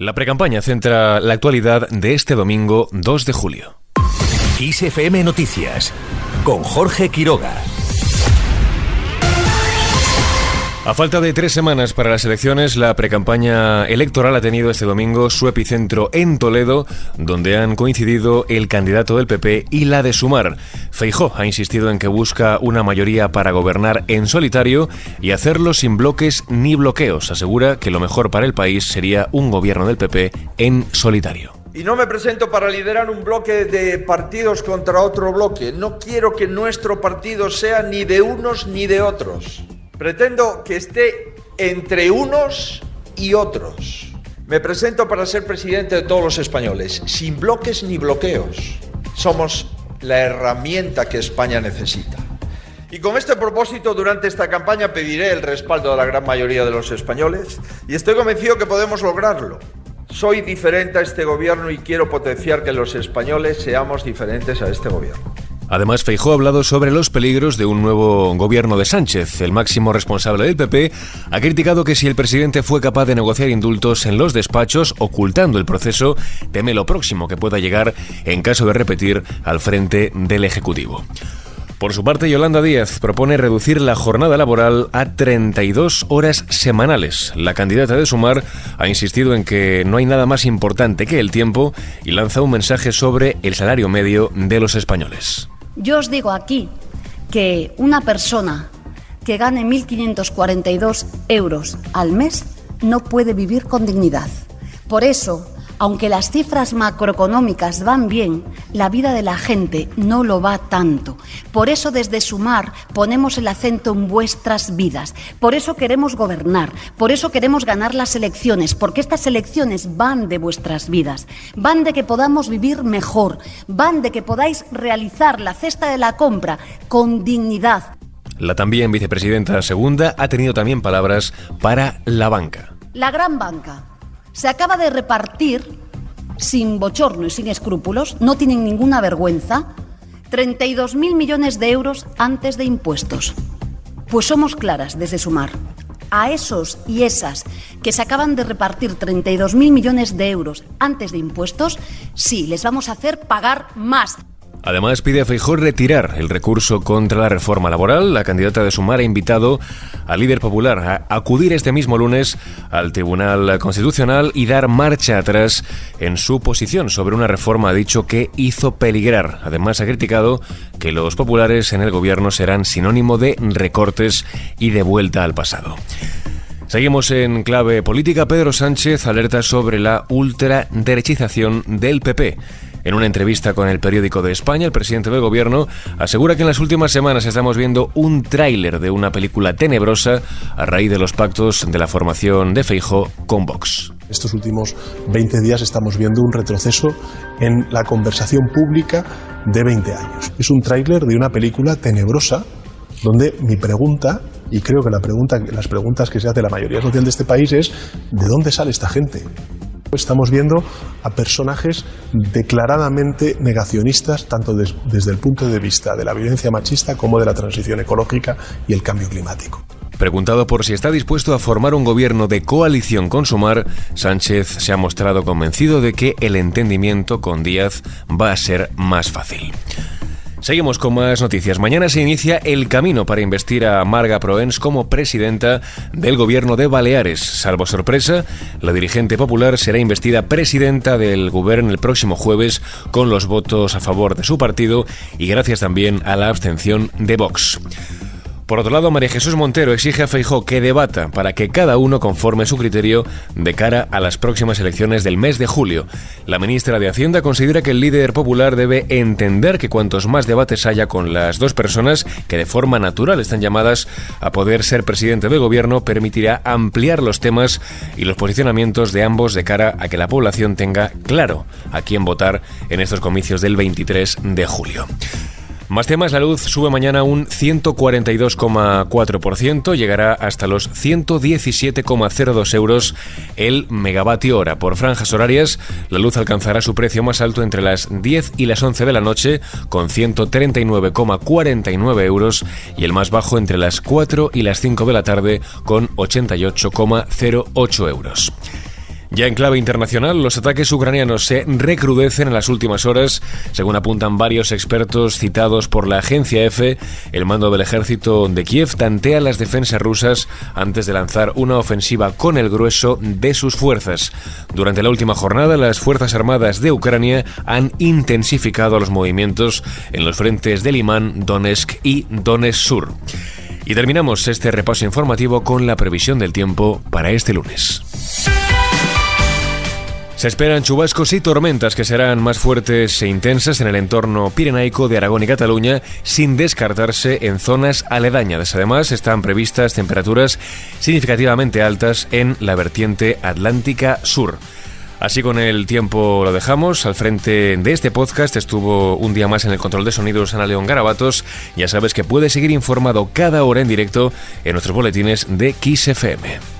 La precampaña centra la actualidad de este domingo 2 de julio. ISFM Noticias con Jorge Quiroga. A falta de tres semanas para las elecciones, la precampaña electoral ha tenido este domingo su epicentro en Toledo, donde han coincidido el candidato del PP y la de Sumar. Feijó ha insistido en que busca una mayoría para gobernar en solitario y hacerlo sin bloques ni bloqueos. Asegura que lo mejor para el país sería un gobierno del PP en solitario. Y no me presento para liderar un bloque de partidos contra otro bloque. No quiero que nuestro partido sea ni de unos ni de otros. Pretendo que esté entre unos y otros. Me presento para ser presidente de todos los españoles, sin bloques ni bloqueos. Somos la herramienta que España necesita. Y con este propósito, durante esta campaña pediré el respaldo de la gran mayoría de los españoles y estoy convencido que podemos lograrlo. Soy diferente a este gobierno y quiero potenciar que los españoles seamos diferentes a este gobierno. Además, Feijó ha hablado sobre los peligros de un nuevo gobierno de Sánchez. El máximo responsable del PP ha criticado que si el presidente fue capaz de negociar indultos en los despachos, ocultando el proceso, teme lo próximo que pueda llegar en caso de repetir al frente del Ejecutivo. Por su parte, Yolanda Díaz propone reducir la jornada laboral a 32 horas semanales. La candidata de Sumar ha insistido en que no hay nada más importante que el tiempo y lanza un mensaje sobre el salario medio de los españoles. Yo os digo aquí que una persona que gane 1.542 euros al mes no puede vivir con dignidad. Por eso, aunque las cifras macroeconómicas van bien, la vida de la gente no lo va tanto. Por eso desde Sumar ponemos el acento en vuestras vidas. Por eso queremos gobernar. Por eso queremos ganar las elecciones. Porque estas elecciones van de vuestras vidas. Van de que podamos vivir mejor. Van de que podáis realizar la cesta de la compra con dignidad. La también vicepresidenta segunda ha tenido también palabras para la banca. La gran banca se acaba de repartir, sin bochorno y sin escrúpulos, no tienen ninguna vergüenza, 32.000 millones de euros antes de impuestos. Pues somos claras desde Sumar. A esos y esas que se acaban de repartir 32.000 millones de euros antes de impuestos, sí, les vamos a hacer pagar más. Además, pide a Feijóo retirar el recurso contra la reforma laboral. La candidata de Sumar ha invitado al líder popular a acudir este mismo lunes al Tribunal Constitucional y dar marcha atrás en su posición sobre una reforma, ha dicho, que hizo peligrar. Además, ha criticado que los populares en el gobierno serán sinónimo de recortes y de vuelta al pasado. Seguimos en clave política. Pedro Sánchez alerta sobre la ultraderechización del PP. En una entrevista con el periódico de España, el presidente del gobierno asegura que en las últimas semanas estamos viendo un tráiler de una película tenebrosa a raíz de los pactos de la formación de Feijo con Vox. Estos últimos 20 días estamos viendo un retroceso en la conversación pública de 20 años. Es un tráiler de una película tenebrosa donde mi pregunta, y creo que la pregunta, las preguntas que se hace la mayoría social de este país es ¿de dónde sale esta gente? Estamos viendo a personajes declaradamente negacionistas, tanto desde el punto de vista de la violencia machista como de la transición ecológica y el cambio climático. Preguntado por si está dispuesto a formar un gobierno de coalición con Sumar, Sánchez se ha mostrado convencido de que el entendimiento con Díaz va a ser más fácil. Seguimos con más noticias. Mañana se inicia el camino para investir a Marga Proens como presidenta del gobierno de Baleares. Salvo sorpresa, la dirigente popular será investida presidenta del gobierno el próximo jueves con los votos a favor de su partido y gracias también a la abstención de Vox. Por otro lado, María Jesús Montero exige a Feijó que debata para que cada uno conforme su criterio de cara a las próximas elecciones del mes de julio. La ministra de Hacienda considera que el líder popular debe entender que cuantos más debates haya con las dos personas que de forma natural están llamadas a poder ser presidente del gobierno, permitirá ampliar los temas y los posicionamientos de ambos de cara a que la población tenga claro a quién votar en estos comicios del 23 de julio. Más temas, la luz sube mañana un 142,4%, llegará hasta los 117,02 euros el megavatio hora. Por franjas horarias, la luz alcanzará su precio más alto entre las 10 y las 11 de la noche, con 139,49 euros, y el más bajo entre las 4 y las 5 de la tarde, con 88,08 euros. Ya en clave internacional, los ataques ucranianos se recrudecen en las últimas horas, según apuntan varios expertos citados por la agencia EFE. El mando del ejército de Kiev tantea las defensas rusas antes de lanzar una ofensiva con el grueso de sus fuerzas. Durante la última jornada, las Fuerzas Armadas de Ucrania han intensificado los movimientos en los frentes de Limán, Donetsk y Donetsk Sur. Y terminamos este repaso informativo con la previsión del tiempo para este lunes. Se esperan chubascos y tormentas que serán más fuertes e intensas en el entorno pirenaico de Aragón y Cataluña, sin descartarse en zonas aledañas. Además, están previstas temperaturas significativamente altas en la vertiente atlántica sur. Así con el tiempo lo dejamos. Al frente de este podcast estuvo un día más en el control de sonidos Ana León Garabatos. Ya sabes que puedes seguir informado cada hora en directo en nuestros boletines de XFM.